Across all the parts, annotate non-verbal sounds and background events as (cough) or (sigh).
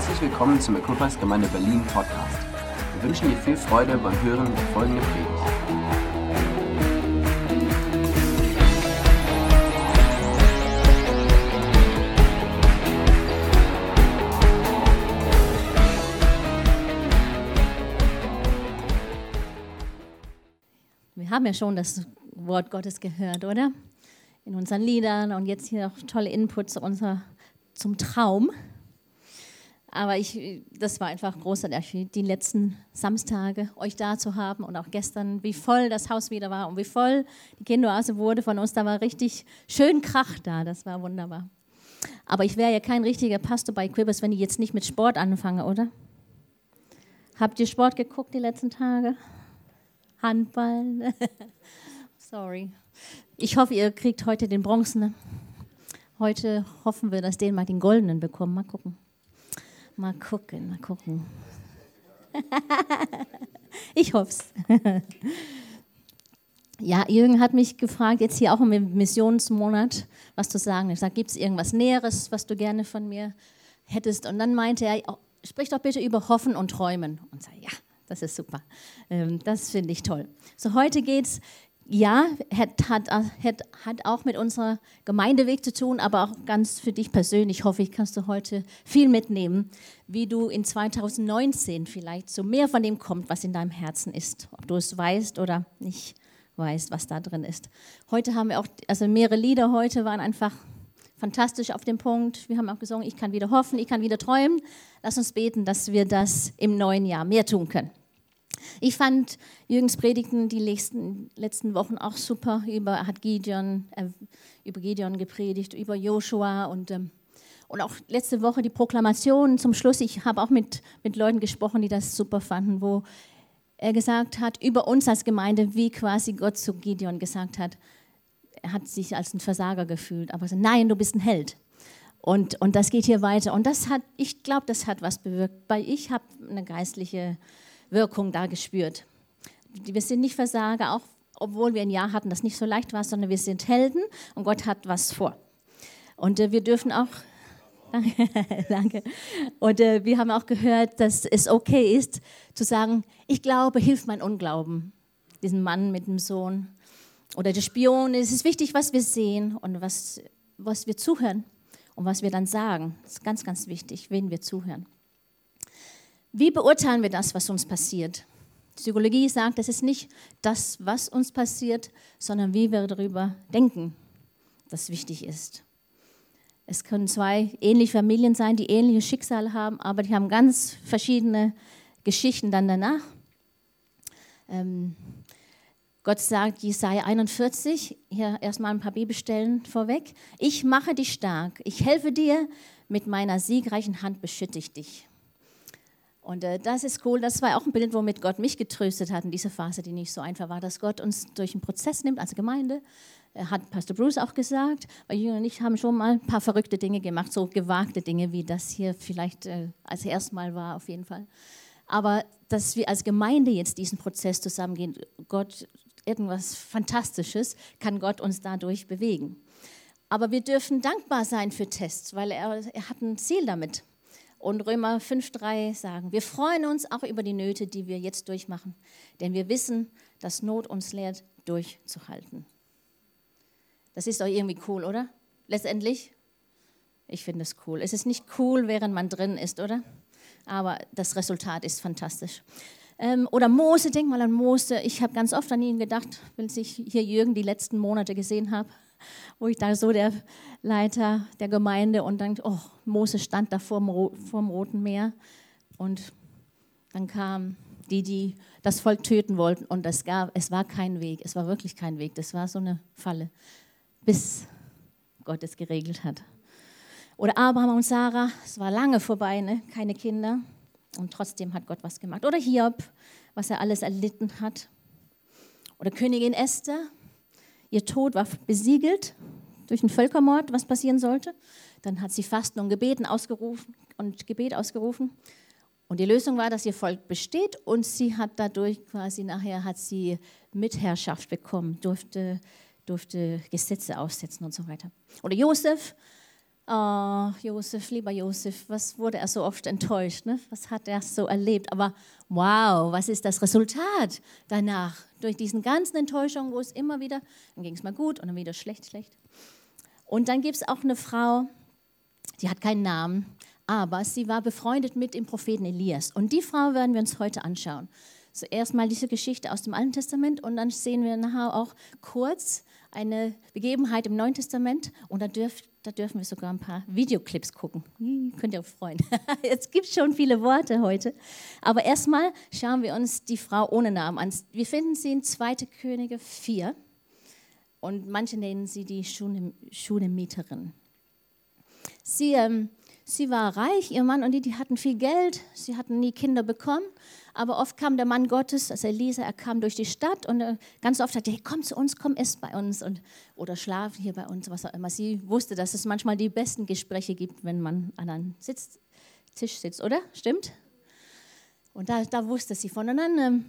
Herzlich willkommen zum Equippers Gemeinde Berlin Podcast. Wir wünschen dir viel Freude beim Hören der folgenden Predigt. Wir haben ja schon das Wort Gottes gehört, oder? In unseren Liedern und jetzt hier auch tolle Inputs unser, zum Traum. Aber ich, das war einfach großartig, die letzten Samstage euch da zu haben und auch gestern, wie voll das Haus wieder war und wie voll die Kinderoase wurde von uns. Da war richtig schön Krach da, das war wunderbar. Aber ich wäre ja kein richtiger Pastor bei Quibbers, wenn ich jetzt nicht mit Sport anfange, oder? Habt ihr Sport geguckt die letzten Tage? Handball? (laughs) Sorry. Ich hoffe, ihr kriegt heute den Bronzen. Heute hoffen wir, dass den mal den Goldenen bekommen. Mal gucken. Mal gucken, mal gucken. (laughs) ich hoffe es. (laughs) ja, Jürgen hat mich gefragt, jetzt hier auch im Missionsmonat, was zu sagen. Ich sage, gibt es irgendwas Näheres, was du gerne von mir hättest? Und dann meinte er, oh, sprich doch bitte über Hoffen und Träumen. Und sage, ja, das ist super. Ähm, das finde ich toll. So, heute geht es ja, hat, hat, hat, hat auch mit unserer Gemeindeweg zu tun, aber auch ganz für dich persönlich, hoffe ich, kannst du heute viel mitnehmen, wie du in 2019 vielleicht so mehr von dem kommt, was in deinem Herzen ist. Ob du es weißt oder nicht weißt, was da drin ist. Heute haben wir auch, also mehrere Lieder heute waren einfach fantastisch auf dem Punkt. Wir haben auch gesungen, ich kann wieder hoffen, ich kann wieder träumen. Lass uns beten, dass wir das im neuen Jahr mehr tun können. Ich fand Jürgens Predigten die letzten, letzten Wochen auch super. Über, hat Gideon, äh, über Gideon gepredigt, über Joshua und, ähm, und auch letzte Woche die Proklamation zum Schluss. Ich habe auch mit, mit Leuten gesprochen, die das super fanden, wo er gesagt hat, über uns als Gemeinde, wie quasi Gott zu Gideon gesagt hat, er hat sich als ein Versager gefühlt, aber so, nein, du bist ein Held. Und, und das geht hier weiter. Und das hat, ich glaube, das hat was bewirkt, weil ich habe eine geistliche Wirkung da gespürt. Wir sind nicht Versager, auch obwohl wir ein Jahr hatten, das nicht so leicht war, sondern wir sind Helden und Gott hat was vor. Und äh, wir dürfen auch, (laughs) danke, und äh, wir haben auch gehört, dass es okay ist, zu sagen, ich glaube, hilft mein Unglauben, diesen Mann mit dem Sohn oder der Spion. Es ist wichtig, was wir sehen und was, was wir zuhören und was wir dann sagen. Das ist ganz, ganz wichtig, wen wir zuhören. Wie beurteilen wir das, was uns passiert? Psychologie sagt, es ist nicht das, was uns passiert, sondern wie wir darüber denken, das wichtig ist. Es können zwei ähnliche Familien sein, die ähnliche Schicksale haben, aber die haben ganz verschiedene Geschichten dann danach. Ähm, Gott sagt, Jesaja 41, hier erstmal ein paar Bibelstellen vorweg. Ich mache dich stark, ich helfe dir, mit meiner siegreichen Hand beschütte ich dich. Und äh, das ist cool. Das war auch ein Bild, womit Gott mich getröstet hat in dieser Phase, die nicht so einfach war, dass Gott uns durch einen Prozess nimmt als Gemeinde. Äh, hat Pastor Bruce auch gesagt, weil Jünger und ich haben schon mal ein paar verrückte Dinge gemacht, so gewagte Dinge, wie das hier vielleicht äh, als erstmal war, auf jeden Fall. Aber dass wir als Gemeinde jetzt diesen Prozess zusammengehen, Gott, irgendwas Fantastisches, kann Gott uns dadurch bewegen. Aber wir dürfen dankbar sein für Tests, weil er, er hat ein Ziel damit. Und Römer 5.3 sagen, wir freuen uns auch über die Nöte, die wir jetzt durchmachen, denn wir wissen, dass Not uns lehrt, durchzuhalten. Das ist doch irgendwie cool, oder? Letztendlich, ich finde es cool. Es ist nicht cool, während man drin ist, oder? Aber das Resultat ist fantastisch. Ähm, oder Mose, denk mal an Mose. Ich habe ganz oft an ihn gedacht, wenn ich hier Jürgen die letzten Monate gesehen habe wo ich da so der Leiter der Gemeinde und dann, oh, Mose stand da vor dem Roten Meer und dann kamen die, die das Volk töten wollten und es, gab, es war kein Weg, es war wirklich kein Weg, das war so eine Falle, bis Gott es geregelt hat. Oder Abraham und Sarah, es war lange vorbei, ne? keine Kinder und trotzdem hat Gott was gemacht. Oder Hiob, was er alles erlitten hat. Oder Königin Esther, Ihr Tod war besiegelt durch einen Völkermord, was passieren sollte. Dann hat sie Fasten und Gebeten ausgerufen und Gebet ausgerufen. Und die Lösung war, dass ihr Volk besteht und sie hat dadurch quasi nachher hat sie Mitherrschaft bekommen, durfte, durfte Gesetze aussetzen und so weiter. Oder Josef, oh, Josef, lieber Josef, was wurde er so oft enttäuscht? Ne? Was hat er so erlebt? Aber wow, was ist das Resultat danach? Durch diesen ganzen Enttäuschungen, wo es immer wieder, dann ging es mal gut und dann wieder schlecht, schlecht. Und dann gibt es auch eine Frau, die hat keinen Namen, aber sie war befreundet mit dem Propheten Elias. Und die Frau werden wir uns heute anschauen. Zuerst mal diese Geschichte aus dem Alten Testament und dann sehen wir nachher auch kurz eine Begebenheit im Neuen Testament und da, dürf, da dürfen wir sogar ein paar Videoclips gucken. Hm, könnt ihr euch freuen. (laughs) Jetzt gibt es schon viele Worte heute. Aber erstmal schauen wir uns die Frau ohne Namen an. Wir finden sie in 2. Könige 4 und manche nennen sie die Schunemieterin. Sie ähm, Sie war reich, ihr Mann und die, die hatten viel Geld, sie hatten nie Kinder bekommen, aber oft kam der Mann Gottes, also Elisa, er kam durch die Stadt und äh, ganz oft sagte, hey, komm zu uns, komm, ess bei uns und, oder schlaf hier bei uns, was auch immer. Sie wusste, dass es manchmal die besten Gespräche gibt, wenn man an einem Sitz, Tisch sitzt, oder? Stimmt? Und da, da wusste sie von. Und dann, ähm,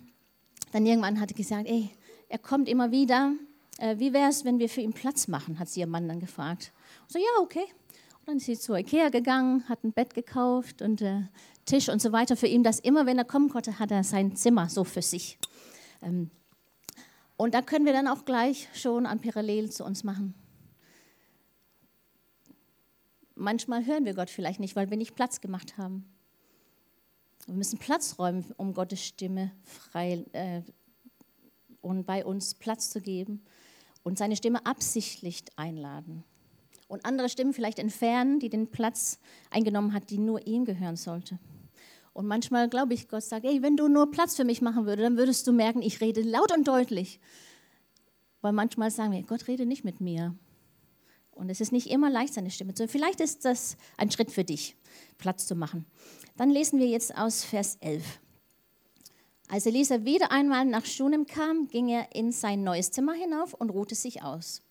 dann irgendwann hatte gesagt, ey, er kommt immer wieder, äh, wie wäre es, wenn wir für ihn Platz machen, hat sie ihr Mann dann gefragt. Und so, ja, okay. Dann ist sie zu Ikea gegangen, hat ein Bett gekauft und äh, Tisch und so weiter für ihn, dass immer, wenn er kommen konnte, hat er sein Zimmer so für sich. Ähm, und da können wir dann auch gleich schon an Parallel zu uns machen. Manchmal hören wir Gott vielleicht nicht, weil wir nicht Platz gemacht haben. Wir müssen Platz räumen, um Gottes Stimme frei äh, und bei uns Platz zu geben und seine Stimme absichtlich einladen und andere Stimmen vielleicht entfernen, die den Platz eingenommen hat, die nur ihm gehören sollte. Und manchmal glaube ich, Gott sagt, hey, wenn du nur Platz für mich machen würdest, dann würdest du merken, ich rede laut und deutlich. Weil manchmal sagen wir, Gott rede nicht mit mir. Und es ist nicht immer leicht, seine Stimme zu hören. Vielleicht ist das ein Schritt für dich, Platz zu machen. Dann lesen wir jetzt aus Vers 11. Als Elisa wieder einmal nach Schunem kam, ging er in sein neues Zimmer hinauf und ruhte sich aus.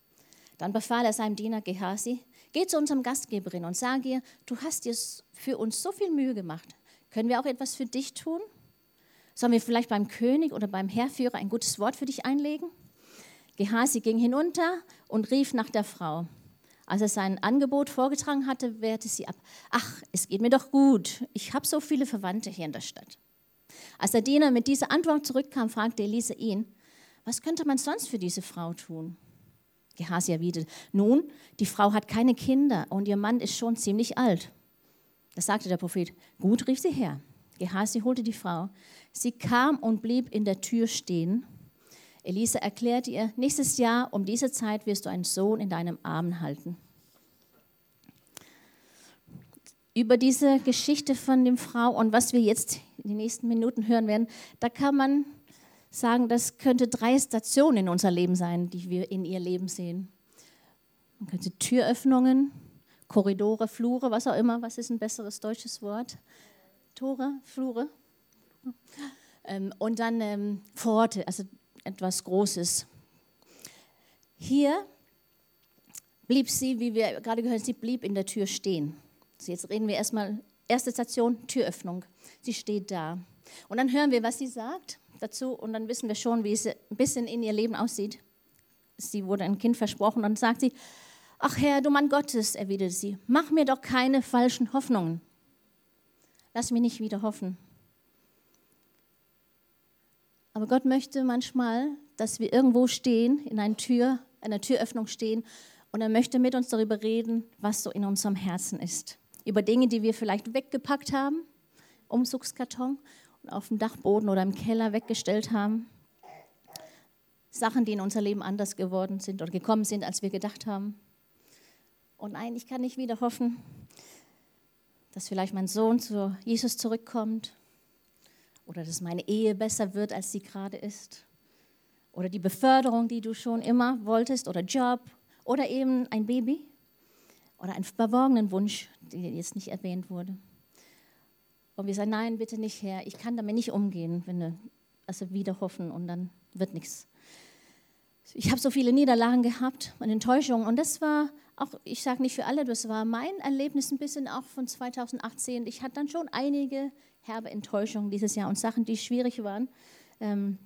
Dann befahl er seinem Diener Gehasi, geh zu unserem Gastgeberin und sag ihr, du hast dir für uns so viel Mühe gemacht. Können wir auch etwas für dich tun? Sollen wir vielleicht beim König oder beim Herrführer ein gutes Wort für dich einlegen? Gehasi ging hinunter und rief nach der Frau. Als er sein Angebot vorgetragen hatte, wehrte sie ab. Ach, es geht mir doch gut. Ich habe so viele Verwandte hier in der Stadt. Als der Diener mit dieser Antwort zurückkam, fragte Elise ihn, was könnte man sonst für diese Frau tun? Gehasi erwiderte, nun, die Frau hat keine Kinder und ihr Mann ist schon ziemlich alt. Da sagte der Prophet, gut, rief sie her. Gehasi holte die Frau. Sie kam und blieb in der Tür stehen. Elisa erklärte ihr, nächstes Jahr um diese Zeit wirst du einen Sohn in deinem Arm halten. Über diese Geschichte von dem Frau und was wir jetzt in den nächsten Minuten hören werden, da kann man sagen, das könnte drei Stationen in unser Leben sein, die wir in ihr Leben sehen. Man könnte Türöffnungen, Korridore, Flure, was auch immer. Was ist ein besseres deutsches Wort? Tore, Flure. Ähm, und dann ähm, Pforte, also etwas Großes. Hier blieb sie, wie wir gerade gehört haben, sie blieb in der Tür stehen. Also jetzt reden wir erstmal, erste Station, Türöffnung. Sie steht da. Und dann hören wir, was sie sagt dazu und dann wissen wir schon, wie es ein bisschen in ihr Leben aussieht. Sie wurde ein Kind versprochen und sagt sie, ach Herr, du Mann Gottes, erwiderte sie, mach mir doch keine falschen Hoffnungen. Lass mich nicht wieder hoffen. Aber Gott möchte manchmal, dass wir irgendwo stehen, in einer Tür, einer Türöffnung stehen und er möchte mit uns darüber reden, was so in unserem Herzen ist. Über Dinge, die wir vielleicht weggepackt haben, Umzugskarton auf dem Dachboden oder im Keller weggestellt haben. Sachen, die in unser Leben anders geworden sind oder gekommen sind, als wir gedacht haben. Und nein, ich kann nicht wieder hoffen, dass vielleicht mein Sohn zu Jesus zurückkommt oder dass meine Ehe besser wird, als sie gerade ist. Oder die Beförderung, die du schon immer wolltest, oder Job, oder eben ein Baby oder einen verborgenen Wunsch, der jetzt nicht erwähnt wurde. Und wir sagen, nein, bitte nicht her, ich kann damit nicht umgehen, wenn wir also wieder hoffen und dann wird nichts. Ich habe so viele Niederlagen gehabt und Enttäuschungen und das war auch, ich sage nicht für alle, das war mein Erlebnis ein bisschen auch von 2018. Ich hatte dann schon einige herbe Enttäuschungen dieses Jahr und Sachen, die schwierig waren, ähm,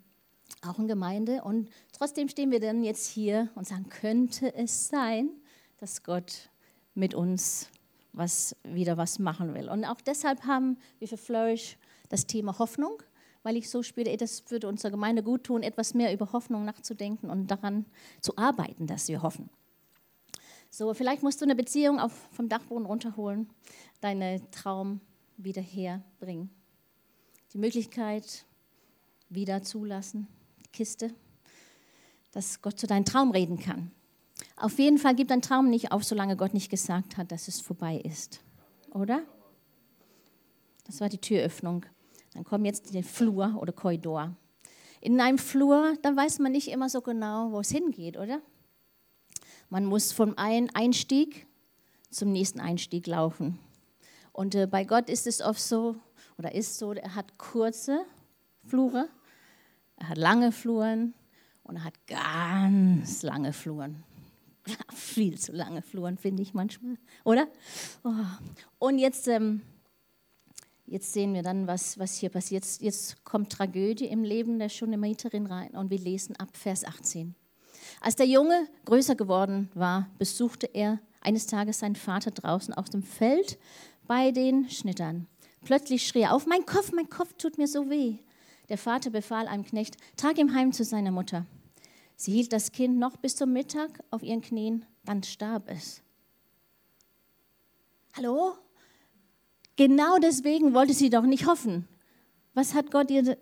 auch in Gemeinde. Und trotzdem stehen wir dann jetzt hier und sagen, könnte es sein, dass Gott mit uns was wieder was machen will. Und auch deshalb haben wir für Flourish das Thema Hoffnung, weil ich so spüre, das würde unserer Gemeinde gut tun, etwas mehr über Hoffnung nachzudenken und daran zu arbeiten, dass wir hoffen. So, vielleicht musst du eine Beziehung auf, vom Dachboden runterholen, deinen Traum wieder herbringen. Die Möglichkeit wieder zulassen, die Kiste, dass Gott zu deinem Traum reden kann. Auf jeden Fall gib deinen Traum nicht auf, solange Gott nicht gesagt hat, dass es vorbei ist. Oder? Das war die Türöffnung. Dann kommt jetzt der Flur oder Korridor. In einem Flur, da weiß man nicht immer so genau, wo es hingeht, oder? Man muss vom einen Einstieg zum nächsten Einstieg laufen. Und äh, bei Gott ist es oft so, oder ist so, er hat kurze Flure, er hat lange Fluren und er hat ganz lange Fluren. (laughs) Viel zu lange Fluren, finde ich manchmal, oder? Oh. Und jetzt, ähm, jetzt sehen wir dann, was, was hier passiert. Jetzt, jetzt kommt Tragödie im Leben der Schunemiterin rein und wir lesen ab Vers 18. Als der Junge größer geworden war, besuchte er eines Tages seinen Vater draußen auf dem Feld bei den Schnittern. Plötzlich schrie er auf, mein Kopf, mein Kopf tut mir so weh. Der Vater befahl einem Knecht, trag ihn heim zu seiner Mutter. Sie hielt das Kind noch bis zum Mittag auf ihren Knien, dann starb es. Hallo? Genau deswegen wollte sie doch nicht hoffen. Was hat Gott ihr...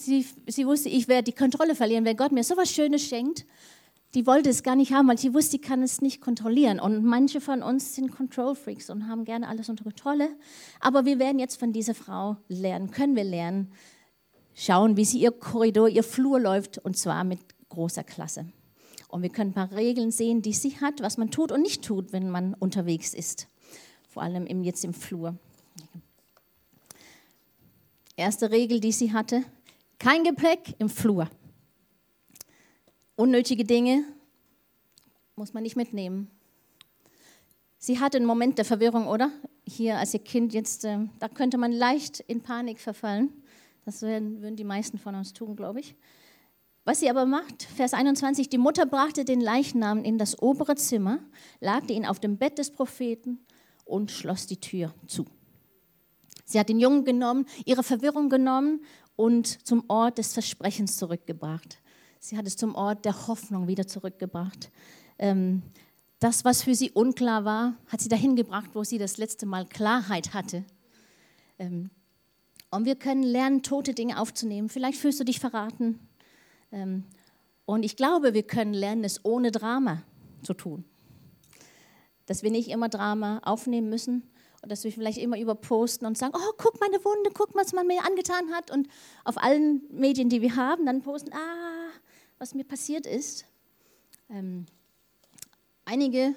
Sie, sie wusste, ich werde die Kontrolle verlieren, wenn Gott mir so etwas Schönes schenkt. Die wollte es gar nicht haben, weil sie wusste, sie kann es nicht kontrollieren. Und manche von uns sind Control Freaks und haben gerne alles unter Kontrolle. Aber wir werden jetzt von dieser Frau lernen, können wir lernen, schauen, wie sie ihr Korridor, ihr Flur läuft und zwar mit großer Klasse. Und wir können ein paar Regeln sehen, die sie hat, was man tut und nicht tut, wenn man unterwegs ist. Vor allem jetzt im Flur. Erste Regel, die sie hatte, kein Gepäck im Flur. Unnötige Dinge muss man nicht mitnehmen. Sie hatte einen Moment der Verwirrung, oder? Hier als ihr Kind jetzt, äh, da könnte man leicht in Panik verfallen. Das würden, würden die meisten von uns tun, glaube ich. Was sie aber macht, Vers 21, die Mutter brachte den Leichnam in das obere Zimmer, lagte ihn auf dem Bett des Propheten und schloss die Tür zu. Sie hat den Jungen genommen, ihre Verwirrung genommen und zum Ort des Versprechens zurückgebracht. Sie hat es zum Ort der Hoffnung wieder zurückgebracht. Ähm, das, was für sie unklar war, hat sie dahin gebracht, wo sie das letzte Mal Klarheit hatte. Ähm, und wir können lernen, tote Dinge aufzunehmen. Vielleicht fühlst du dich verraten. Ähm, und ich glaube, wir können lernen, es ohne Drama zu tun. Dass wir nicht immer Drama aufnehmen müssen dass wir vielleicht immer überposten und sagen, oh, guck meine Wunde, guck, was man mir angetan hat. Und auf allen Medien, die wir haben, dann posten, ah, was mir passiert ist. Ähm, einige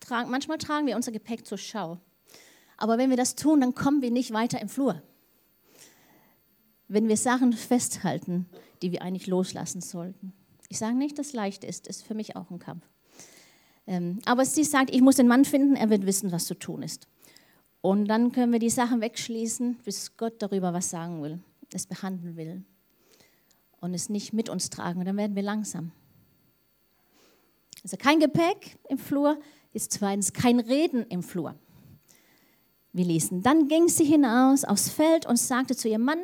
tragen, manchmal tragen wir unser Gepäck zur Schau. Aber wenn wir das tun, dann kommen wir nicht weiter im Flur wenn wir Sachen festhalten, die wir eigentlich loslassen sollten. Ich sage nicht, dass es leicht ist, ist für mich auch ein Kampf. Ähm, aber sie sagt, ich muss den Mann finden, er wird wissen, was zu tun ist. Und dann können wir die Sachen wegschließen, bis Gott darüber was sagen will, es behandeln will und es nicht mit uns tragen. dann werden wir langsam. Also kein Gepäck im Flur, ist zweitens kein Reden im Flur. Wir lesen, dann ging sie hinaus aufs Feld und sagte zu ihrem Mann,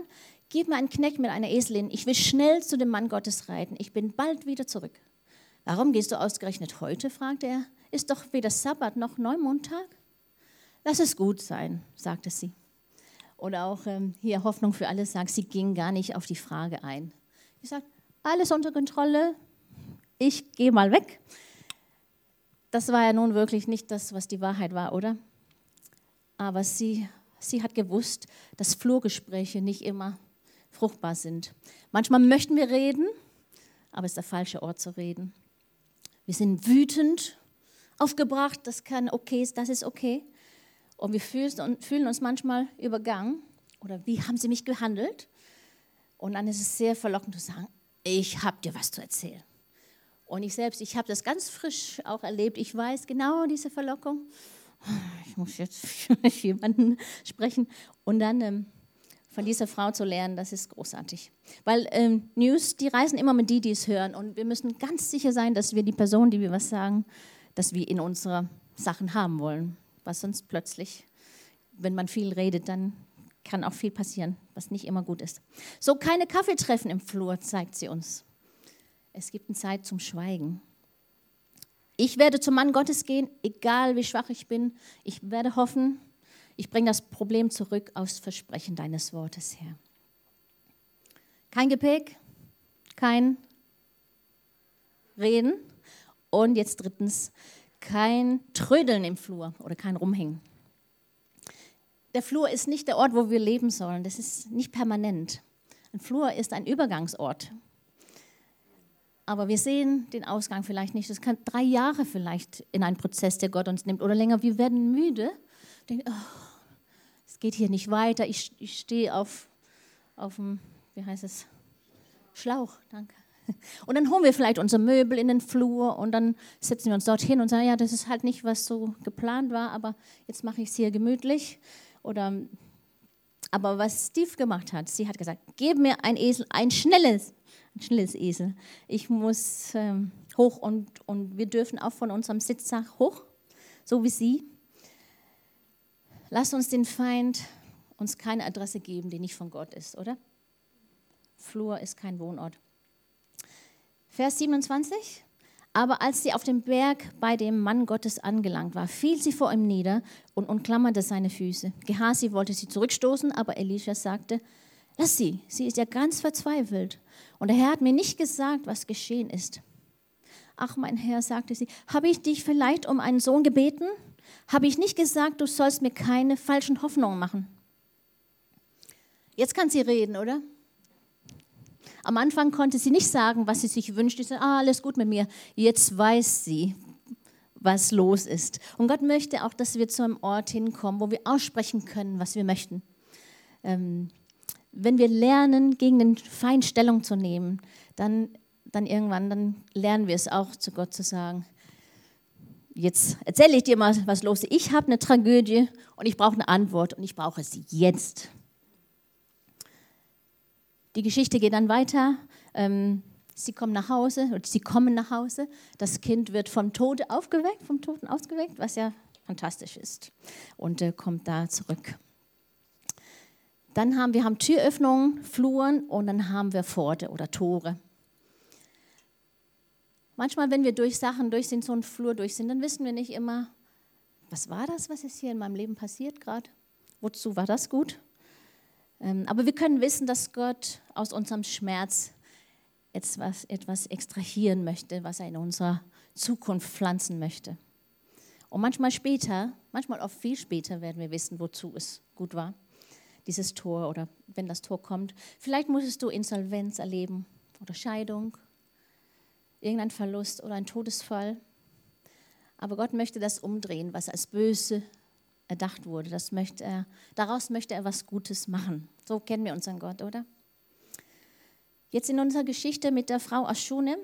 Gib mir einen Knecht mit einer Eselin, ich will schnell zu dem Mann Gottes reiten, ich bin bald wieder zurück. Warum gehst du ausgerechnet heute? fragte er. Ist doch weder Sabbat noch Neumondtag? Lass es gut sein, sagte sie. Oder auch ähm, hier Hoffnung für alle sagt, sie ging gar nicht auf die Frage ein. Sie sagt, alles unter Kontrolle, ich gehe mal weg. Das war ja nun wirklich nicht das, was die Wahrheit war, oder? Aber sie, sie hat gewusst, dass Flurgespräche nicht immer fruchtbar sind. Manchmal möchten wir reden, aber es ist der falsche Ort zu reden. Wir sind wütend aufgebracht, das kann okay, das ist okay. Und wir fühlen uns manchmal übergangen oder wie haben sie mich gehandelt? Und dann ist es sehr verlockend zu sagen, ich habe dir was zu erzählen. Und ich selbst, ich habe das ganz frisch auch erlebt. Ich weiß genau diese Verlockung. Ich muss jetzt (laughs) mit jemandem sprechen. Und dann ähm, von dieser Frau zu lernen, das ist großartig. Weil ähm, News, die reisen immer mit die, die es hören. Und wir müssen ganz sicher sein, dass wir die Person, die wir was sagen, dass wir in unsere Sachen haben wollen. Was sonst plötzlich, wenn man viel redet, dann kann auch viel passieren, was nicht immer gut ist. So, keine Kaffeetreffen im Flur, zeigt sie uns. Es gibt eine Zeit zum Schweigen. Ich werde zum Mann Gottes gehen, egal wie schwach ich bin. Ich werde hoffen, ich bringe das Problem zurück aus Versprechen deines Wortes her. Kein Gepäck, kein Reden und jetzt drittens kein Trödeln im Flur oder kein Rumhängen. Der Flur ist nicht der Ort, wo wir leben sollen. Das ist nicht permanent. Ein Flur ist ein Übergangsort. Aber wir sehen den Ausgang vielleicht nicht. Das kann drei Jahre vielleicht in einen Prozess, der Gott uns nimmt, oder länger. Wir werden müde. Denken, oh, es geht hier nicht weiter. Ich, ich stehe auf, auf dem, wie heißt es? Schlauch, danke. Und dann holen wir vielleicht unser Möbel in den Flur und dann setzen wir uns dorthin und sagen, ja, das ist halt nicht, was so geplant war, aber jetzt mache ich es hier gemütlich. Oder, aber was Steve gemacht hat, sie hat gesagt, gib mir ein Esel, ein schnelles, ein schnelles Esel. Ich muss ähm, hoch und, und wir dürfen auch von unserem Sitzsack hoch, so wie sie. Lass uns den Feind uns keine Adresse geben, die nicht von Gott ist, oder? Flur ist kein Wohnort. Vers 27. Aber als sie auf dem Berg bei dem Mann Gottes angelangt war, fiel sie vor ihm nieder und umklammerte seine Füße. Gehasi wollte sie zurückstoßen, aber Elisha sagte, lass sie, sie ist ja ganz verzweifelt. Und der Herr hat mir nicht gesagt, was geschehen ist. Ach, mein Herr, sagte sie, habe ich dich vielleicht um einen Sohn gebeten? Habe ich nicht gesagt, du sollst mir keine falschen Hoffnungen machen? Jetzt kann sie reden, oder? Am Anfang konnte sie nicht sagen, was sie sich wünscht. Sie sagte, ah, alles gut mit mir. Jetzt weiß sie, was los ist. Und Gott möchte auch, dass wir zu einem Ort hinkommen, wo wir aussprechen können, was wir möchten. Ähm, wenn wir lernen, gegen den Feind Stellung zu nehmen, dann, dann irgendwann, dann lernen wir es auch zu Gott zu sagen, jetzt erzähle ich dir mal, was los ist. Ich habe eine Tragödie und ich brauche eine Antwort und ich brauche sie jetzt. Die Geschichte geht dann weiter. Ähm, sie kommen nach Hause und sie kommen nach Hause. Das Kind wird vom Tode aufgeweckt, vom Toten ausgeweckt, was ja fantastisch ist. Und äh, kommt da zurück. Dann haben wir haben Türöffnungen, Fluren und dann haben wir Pforte oder Tore. Manchmal, wenn wir durch Sachen durch sind, so einen Flur durch sind, dann wissen wir nicht immer, was war das, was ist hier in meinem Leben passiert gerade? Wozu war das gut? Ähm, aber wir können wissen, dass Gott aus unserem Schmerz etwas, etwas extrahieren möchte, was er in unserer Zukunft pflanzen möchte. Und manchmal später, manchmal auch viel später werden wir wissen, wozu es gut war, dieses Tor oder wenn das Tor kommt. Vielleicht musstest du Insolvenz erleben oder Scheidung, irgendein Verlust oder ein Todesfall. Aber Gott möchte das umdrehen, was als böse erdacht wurde. Das möchte er, daraus möchte er was Gutes machen. So kennen wir unseren Gott, oder? Jetzt in unserer Geschichte mit der Frau aus Schunem,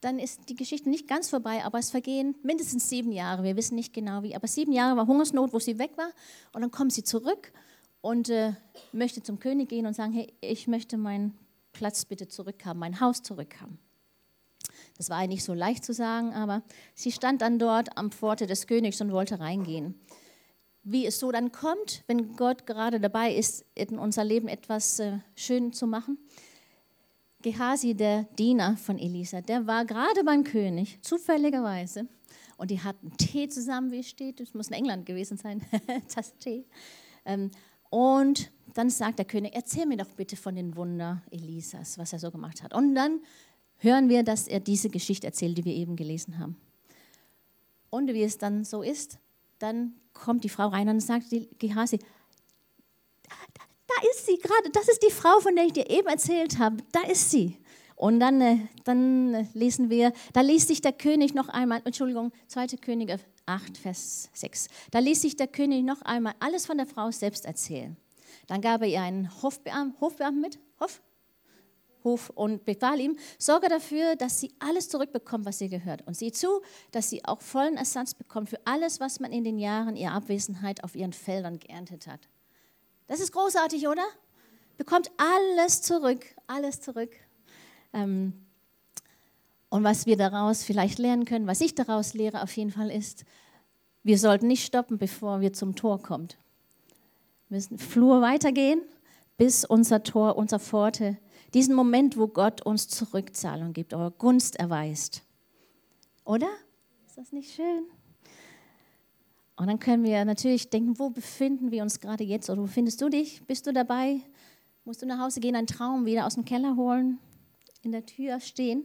dann ist die Geschichte nicht ganz vorbei, aber es vergehen mindestens sieben Jahre. Wir wissen nicht genau wie, aber sieben Jahre war Hungersnot, wo sie weg war. Und dann kommt sie zurück und äh, möchte zum König gehen und sagen: Hey, ich möchte meinen Platz bitte zurückhaben, mein Haus zurückhaben. Das war nicht so leicht zu sagen, aber sie stand dann dort am Pforte des Königs und wollte reingehen wie es so dann kommt, wenn Gott gerade dabei ist, in unser Leben etwas äh, schön zu machen. Gehasi, der Diener von Elisa, der war gerade beim König, zufälligerweise. Und die hatten Tee zusammen, wie es steht. Es muss in England gewesen sein, (laughs) das Tee. Ähm, und dann sagt der König, erzähl mir doch bitte von den Wunder Elisas, was er so gemacht hat. Und dann hören wir, dass er diese Geschichte erzählt, die wir eben gelesen haben. Und wie es dann so ist, dann kommt die Frau rein und sagt Gehasi, da ist sie gerade, das ist die Frau, von der ich dir eben erzählt habe, da ist sie. Und dann, äh, dann lesen wir, da ließ sich der König noch einmal, Entschuldigung, 2. Könige 8, Vers 6, da ließ sich der König noch einmal alles von der Frau selbst erzählen. Dann gab er ihr einen Hofbeamten, Hofbeamten mit, Hof, Hof und befahl ihm, sorge dafür, dass sie alles zurückbekommt, was ihr gehört. Und sieh zu, dass sie auch vollen Ersatz bekommt für alles, was man in den Jahren ihrer Abwesenheit auf ihren Feldern geerntet hat. Das ist großartig, oder? Bekommt alles zurück, alles zurück. Ähm, und was wir daraus vielleicht lernen können, was ich daraus lehre auf jeden Fall ist, wir sollten nicht stoppen, bevor wir zum Tor kommen. Wir müssen Flur weitergehen, bis unser Tor, unsere Pforte, diesen Moment, wo Gott uns Zurückzahlung gibt, oder Gunst erweist. Oder? Ist das nicht schön? Und dann können wir natürlich denken, wo befinden wir uns gerade jetzt oder wo findest du dich? Bist du dabei? Musst du nach Hause gehen, einen Traum wieder aus dem Keller holen, in der Tür stehen?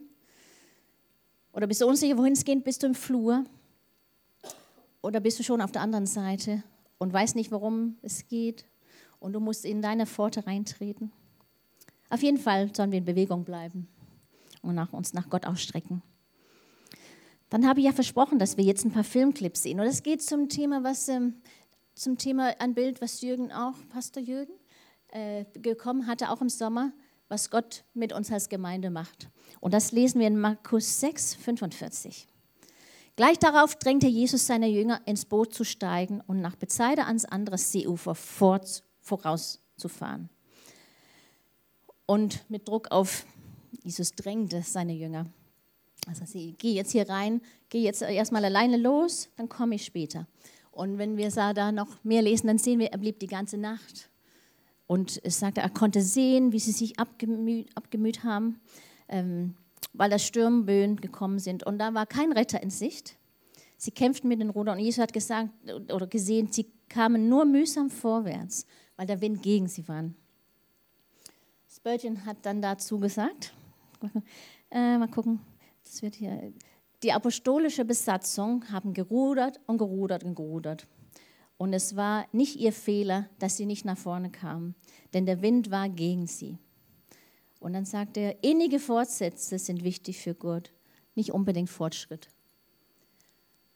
Oder bist du unsicher, wohin es geht? Bist du im Flur? Oder bist du schon auf der anderen Seite und weißt nicht, worum es geht und du musst in deine Pforte reintreten? Auf jeden Fall sollen wir in Bewegung bleiben und nach uns nach Gott ausstrecken. Dann habe ich ja versprochen, dass wir jetzt ein paar Filmclips sehen. Und es geht zum Thema, was ähm, zum Thema ein Bild, was Jürgen auch, Pastor Jürgen, äh, gekommen hatte, auch im Sommer, was Gott mit uns als Gemeinde macht. Und das lesen wir in Markus 6, 45. Gleich darauf drängte Jesus seine Jünger, ins Boot zu steigen und nach Bethsaida ans andere Seeufer vorauszufahren. Und mit Druck auf Jesus drängte seine Jünger. Also sie, geh jetzt hier rein, geh jetzt erstmal alleine los, dann komme ich später. Und wenn wir da noch mehr lesen, dann sehen wir, er blieb die ganze Nacht. Und es sagte, er konnte sehen, wie sie sich abgemüht, abgemüht haben, ähm, weil da Sturmböen gekommen sind. Und da war kein Retter in Sicht. Sie kämpften mit den Rudern. Und Jesus hat gesagt oder gesehen, sie kamen nur mühsam vorwärts, weil der Wind gegen sie war. Spurgeon hat dann dazu gesagt, (laughs) äh, mal gucken, das wird hier. Die apostolische Besatzung haben gerudert und gerudert und gerudert. Und es war nicht ihr Fehler, dass sie nicht nach vorne kamen, denn der Wind war gegen sie. Und dann sagt er, innige Fortsätze sind wichtig für Gott, nicht unbedingt Fortschritt.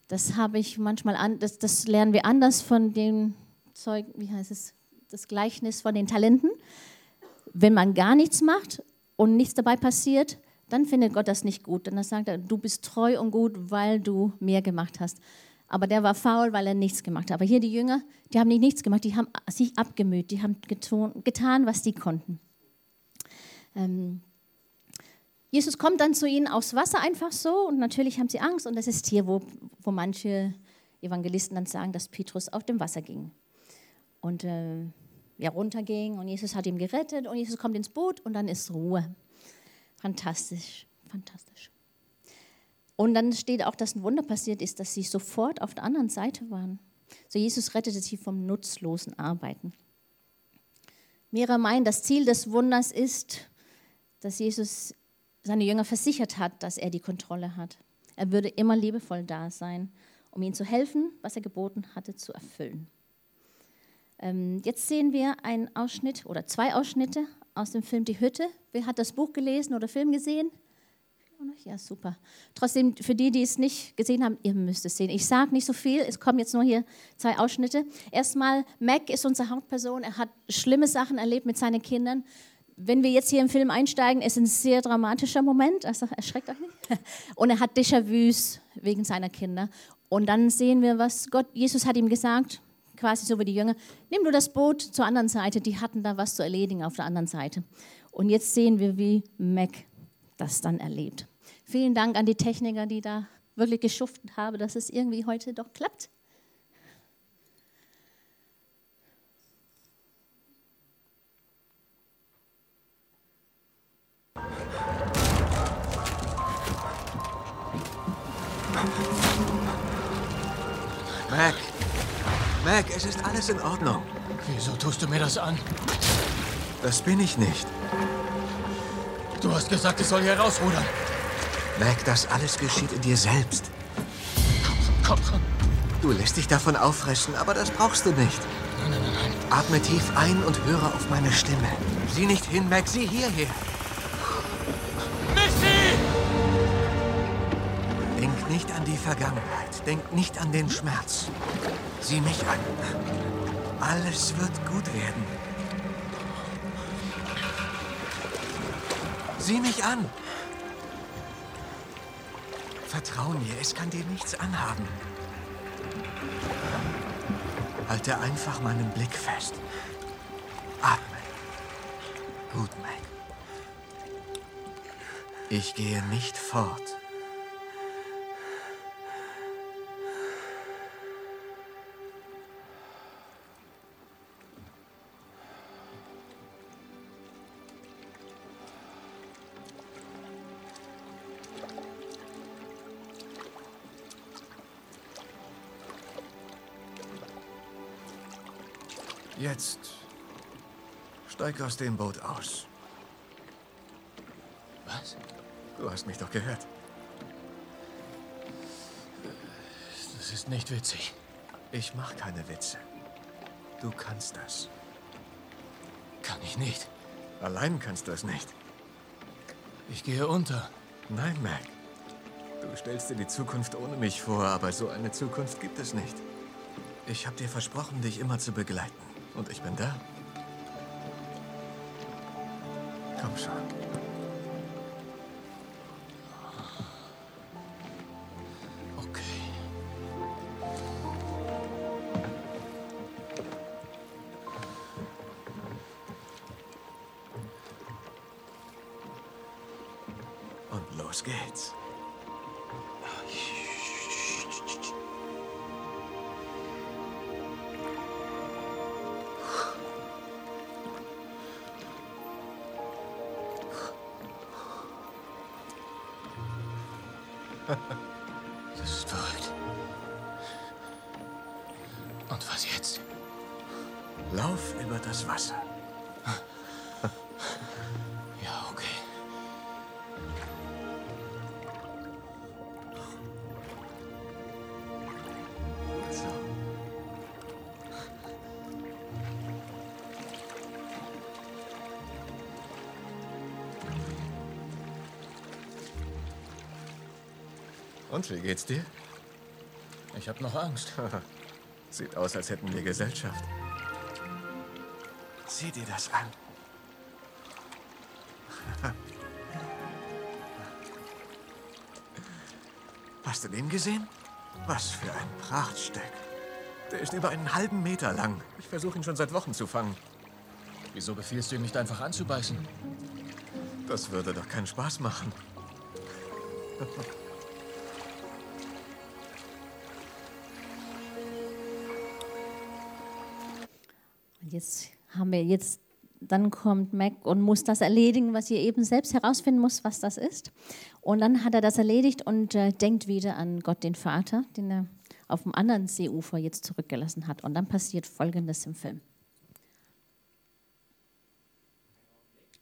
Das habe ich manchmal an, das, das lernen wir anders von dem Zeug, wie heißt es, das Gleichnis von den Talenten. Wenn man gar nichts macht und nichts dabei passiert, dann findet Gott das nicht gut. Dann sagt er, du bist treu und gut, weil du mehr gemacht hast. Aber der war faul, weil er nichts gemacht hat. Aber hier die Jünger, die haben nicht nichts gemacht, die haben sich abgemüht, die haben getan, was sie konnten. Ähm, Jesus kommt dann zu ihnen aufs Wasser einfach so und natürlich haben sie Angst und das ist hier, wo, wo manche Evangelisten dann sagen, dass Petrus auf dem Wasser ging und äh, ja, runterging und Jesus hat ihn gerettet und Jesus kommt ins Boot und dann ist Ruhe. Fantastisch, fantastisch. Und dann steht auch, dass ein Wunder passiert ist, dass sie sofort auf der anderen Seite waren. So Jesus rettete sie vom nutzlosen Arbeiten. Mehrere meinen, das Ziel des Wunders ist, dass Jesus seine Jünger versichert hat, dass er die Kontrolle hat. Er würde immer liebevoll da sein, um ihnen zu helfen, was er geboten hatte, zu erfüllen. Ähm, jetzt sehen wir einen Ausschnitt oder zwei Ausschnitte aus dem Film Die Hütte. Wer hat das Buch gelesen oder Film gesehen? Ja, super. Trotzdem, für die, die es nicht gesehen haben, ihr müsst es sehen. Ich sage nicht so viel, es kommen jetzt nur hier zwei Ausschnitte. Erstmal, Mac ist unsere Hauptperson. Er hat schlimme Sachen erlebt mit seinen Kindern. Wenn wir jetzt hier im Film einsteigen, ist ein sehr dramatischer Moment, also erschreckt euch nicht. (laughs) Und er hat Déjà-vus wegen seiner Kinder. Und dann sehen wir, was Gott, Jesus hat ihm gesagt, quasi so wie die Jünger, nimm du das Boot zur anderen Seite, die hatten da was zu erledigen auf der anderen Seite. Und jetzt sehen wir, wie Mac das dann erlebt. Vielen Dank an die Techniker, die da wirklich geschuftet haben, dass es irgendwie heute doch klappt. Mac, es ist alles in Ordnung. Wieso tust du mir das an? Das bin ich nicht. Du hast gesagt, ich soll hier rausrudern. Mac, das alles geschieht in dir selbst. Komm, komm. Du lässt dich davon auffressen, aber das brauchst du nicht. Nein, nein, nein, nein. Atme tief ein und höre auf meine Stimme. Sieh nicht hin, Mac, sieh hierher. Vergangenheit. Denk nicht an den Schmerz. Sieh mich an. Alles wird gut werden. Sieh mich an. Vertrau mir, es kann dir nichts anhaben. Halte einfach meinen Blick fest. Atme. Gut, Mac. Ich gehe nicht fort. Jetzt steig aus dem Boot aus. Was? Du hast mich doch gehört. Das ist nicht witzig. Ich mach keine Witze. Du kannst das. Kann ich nicht. Allein kannst du es nicht. Ich gehe unter. Nein, Mac. Du stellst dir die Zukunft ohne mich vor, aber so eine Zukunft gibt es nicht. Ich habe dir versprochen, dich immer zu begleiten. Und ich bin da. Komm schon. (laughs) Das ist verrückt. Und was jetzt? Lauf über das Wasser. Und wie geht's dir? Ich habe noch Angst. (laughs) Sieht aus, als hätten wir Gesellschaft. Sieh dir das an. (laughs) Hast du den gesehen? Was für ein Prachtstück. Der ist über einen halben Meter lang. Ich versuche ihn schon seit Wochen zu fangen. Wieso befiehlst du ihm nicht einfach anzubeißen? Das würde doch keinen Spaß machen. (laughs) jetzt haben wir jetzt, dann kommt Mac und muss das erledigen, was ihr eben selbst herausfinden muss, was das ist. Und dann hat er das erledigt und äh, denkt wieder an Gott, den Vater, den er auf dem anderen Seeufer jetzt zurückgelassen hat. Und dann passiert Folgendes im Film.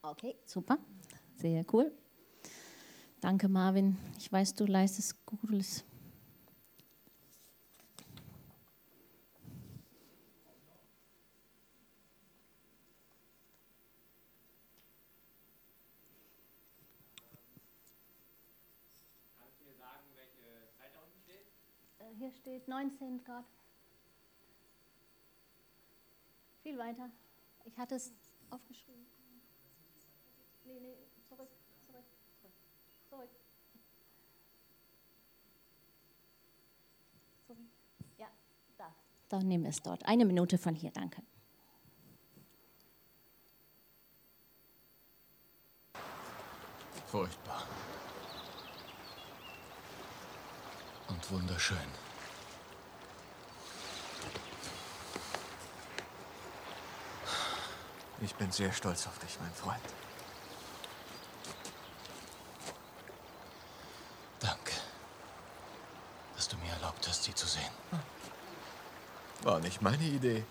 Okay, super. Sehr cool. Danke, Marvin. Ich weiß, du leistest Gutes. Hier steht 19 Grad. Viel weiter. Ich hatte es aufgeschrieben. Nee, nee, zurück, zurück, zurück, zurück. Zurück. Ja, da. Dann nehmen wir es dort. Eine Minute von hier, danke. Furchtbar. Und wunderschön. Ich bin sehr stolz auf dich, mein Freund. Danke, dass du mir erlaubt hast, sie zu sehen. War nicht meine Idee.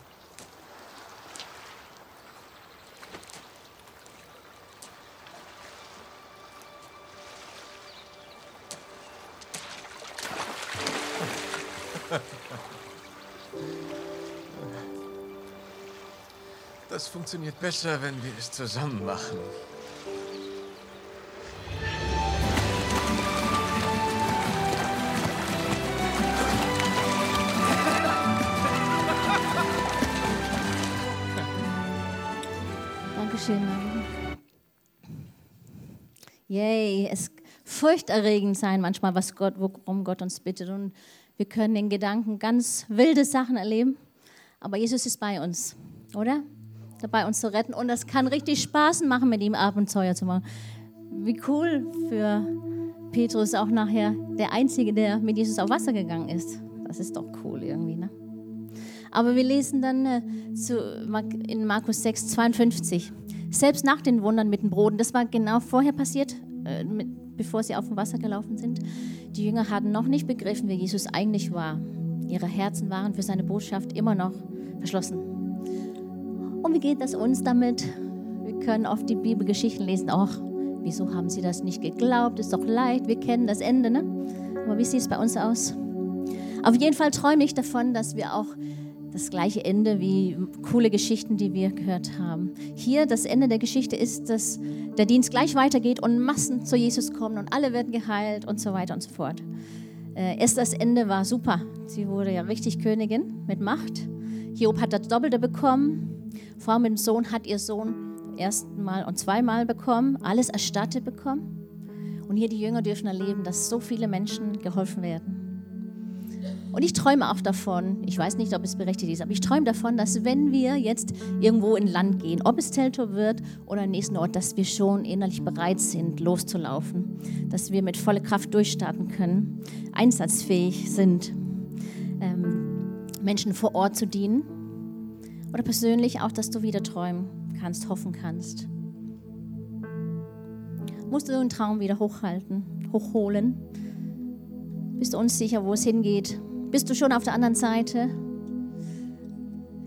Funktioniert besser, wenn wir es zusammen machen. Dankeschön, Marvin. Yay, es furchterregend sein manchmal, was Gott, worum Gott uns bittet. Und wir können in Gedanken ganz wilde Sachen erleben. Aber Jesus ist bei uns, oder? Dabei uns zu retten. Und das kann richtig Spaß machen, mit ihm Abenteuer zu machen. Wie cool für Petrus auch nachher der Einzige, der mit Jesus auf Wasser gegangen ist. Das ist doch cool irgendwie, ne? Aber wir lesen dann äh, in Markus 6, 52. Selbst nach den Wundern mit den Broten, das war genau vorher passiert, äh, bevor sie auf dem Wasser gelaufen sind. Die Jünger hatten noch nicht begriffen, wer Jesus eigentlich war. Ihre Herzen waren für seine Botschaft immer noch verschlossen. Und wie geht das uns damit? Wir können oft die Bibelgeschichten lesen. Ach, wieso haben sie das nicht geglaubt? Ist doch leicht, wir kennen das Ende, ne? Aber wie sieht es bei uns aus? Auf jeden Fall träume ich davon, dass wir auch das gleiche Ende wie coole Geschichten, die wir gehört haben. Hier das Ende der Geschichte ist, dass der Dienst gleich weitergeht und Massen zu Jesus kommen und alle werden geheilt und so weiter und so fort. Äh, Esthers Ende war super. Sie wurde ja richtig Königin mit Macht. Hiob hat das Doppelte bekommen. Frau mit dem Sohn hat ihr Sohn erstmal und zweimal bekommen, alles erstattet bekommen. Und hier die Jünger dürfen erleben, dass so viele Menschen geholfen werden. Und ich träume auch davon, ich weiß nicht, ob es berechtigt ist, aber ich träume davon, dass wenn wir jetzt irgendwo in Land gehen, ob es Teltor wird oder im nächsten Ort, dass wir schon innerlich bereit sind, loszulaufen, dass wir mit voller Kraft durchstarten können, einsatzfähig sind, ähm, Menschen vor Ort zu dienen oder persönlich auch, dass du wieder träumen kannst, hoffen kannst. Musst du den Traum wieder hochhalten, hochholen? Bist du unsicher, wo es hingeht? Bist du schon auf der anderen Seite?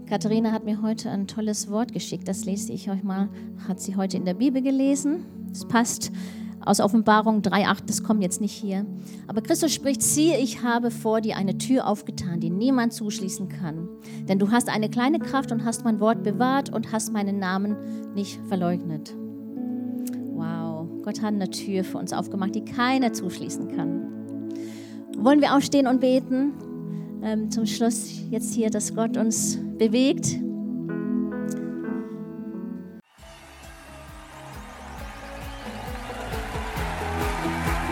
Katharina hat mir heute ein tolles Wort geschickt, das lese ich euch mal. Hat sie heute in der Bibel gelesen. Es passt aus Offenbarung 3,8, das kommt jetzt nicht hier. Aber Christus spricht: Siehe, ich habe vor dir eine Tür aufgetan, die niemand zuschließen kann. Denn du hast eine kleine Kraft und hast mein Wort bewahrt und hast meinen Namen nicht verleugnet. Wow, Gott hat eine Tür für uns aufgemacht, die keiner zuschließen kann. Wollen wir aufstehen und beten? ähm, zum Schluss jetzt hier, dass Gott uns bewegt.